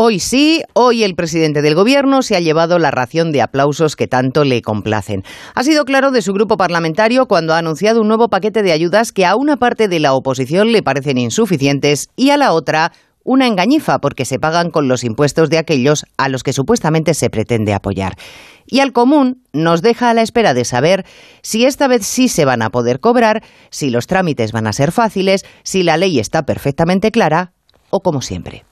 Hoy sí, hoy el presidente del gobierno se ha llevado la ración de aplausos que tanto le complacen. Ha sido claro de su grupo parlamentario cuando ha anunciado un nuevo paquete de ayudas que a una parte de la oposición le parecen insuficientes y a la otra una engañifa porque se pagan con los impuestos de aquellos a los que supuestamente se pretende apoyar. Y al común nos deja a la espera de saber si esta vez sí se van a poder cobrar, si los trámites van a ser fáciles, si la ley está perfectamente clara o como siempre.